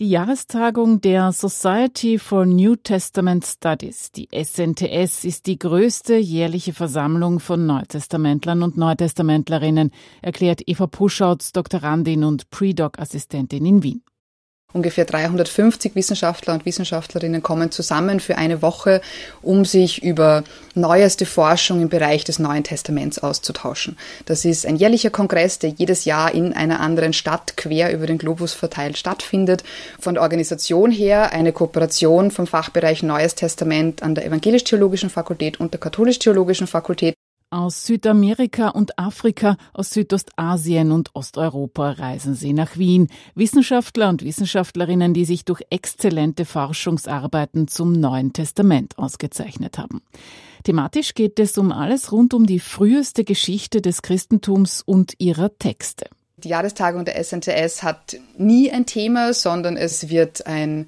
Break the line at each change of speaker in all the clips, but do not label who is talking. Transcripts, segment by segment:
Die Jahrestagung der Society for New Testament Studies, die SNTS, ist die größte jährliche Versammlung von Neutestamentlern und Neutestamentlerinnen, erklärt Eva Puschautz, Doktorandin und Pre-Doc-Assistentin in Wien.
Ungefähr 350 Wissenschaftler und Wissenschaftlerinnen kommen zusammen für eine Woche, um sich über neueste Forschung im Bereich des Neuen Testaments auszutauschen. Das ist ein jährlicher Kongress, der jedes Jahr in einer anderen Stadt quer über den Globus verteilt stattfindet. Von der Organisation her eine Kooperation vom Fachbereich Neues Testament an der Evangelisch-Theologischen Fakultät und der Katholisch-Theologischen Fakultät.
Aus Südamerika und Afrika, aus Südostasien und Osteuropa reisen sie nach Wien. Wissenschaftler und Wissenschaftlerinnen, die sich durch exzellente Forschungsarbeiten zum Neuen Testament ausgezeichnet haben. Thematisch geht es um alles rund um die früheste Geschichte des Christentums und ihrer Texte.
Die Jahrestagung der SNTS hat nie ein Thema, sondern es wird ein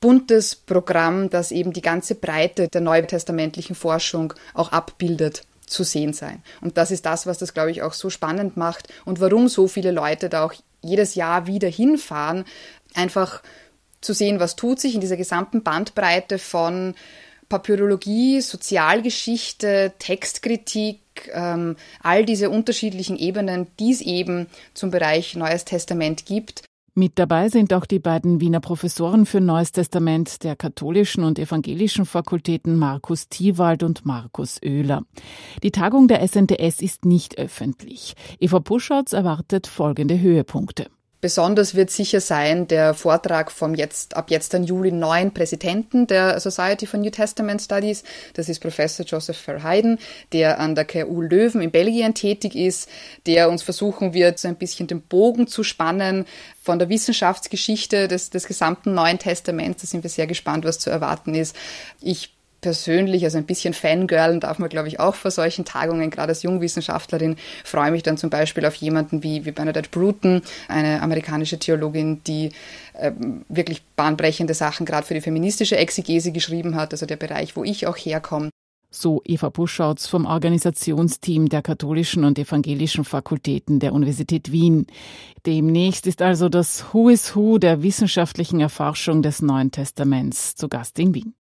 buntes Programm, das eben die ganze Breite der neutestamentlichen Forschung auch abbildet zu sehen sein. Und das ist das, was das, glaube ich, auch so spannend macht und warum so viele Leute da auch jedes Jahr wieder hinfahren, einfach zu sehen, was tut sich in dieser gesamten Bandbreite von Papyrologie, Sozialgeschichte, Textkritik, ähm, all diese unterschiedlichen Ebenen, die es eben zum Bereich Neues Testament gibt.
Mit dabei sind auch die beiden Wiener Professoren für Neues Testament der katholischen und evangelischen Fakultäten Markus Thiewald und Markus Oehler. Die Tagung der SNTS ist nicht öffentlich. Eva Puschartz erwartet folgende Höhepunkte.
Besonders wird sicher sein der Vortrag vom jetzt, ab jetzt dann Juli neuen Präsidenten der Society for New Testament Studies. Das ist Professor Joseph Verheiden, der an der KU Löwen in Belgien tätig ist, der uns versuchen wird, so ein bisschen den Bogen zu spannen von der Wissenschaftsgeschichte des, des gesamten Neuen Testaments. Da sind wir sehr gespannt, was zu erwarten ist. Ich persönlich, also ein bisschen Fangirlen darf man, glaube ich, auch vor solchen Tagungen, gerade als Jungwissenschaftlerin, freue mich dann zum Beispiel auf jemanden wie, wie Bernadette Bruton, eine amerikanische Theologin, die äh, wirklich bahnbrechende Sachen gerade für die feministische Exegese geschrieben hat, also der Bereich, wo ich auch herkomme.
So Eva Buschautz vom Organisationsteam der katholischen und evangelischen Fakultäten der Universität Wien. Demnächst ist also das Who is Who der wissenschaftlichen Erforschung des Neuen Testaments zu Gast in Wien.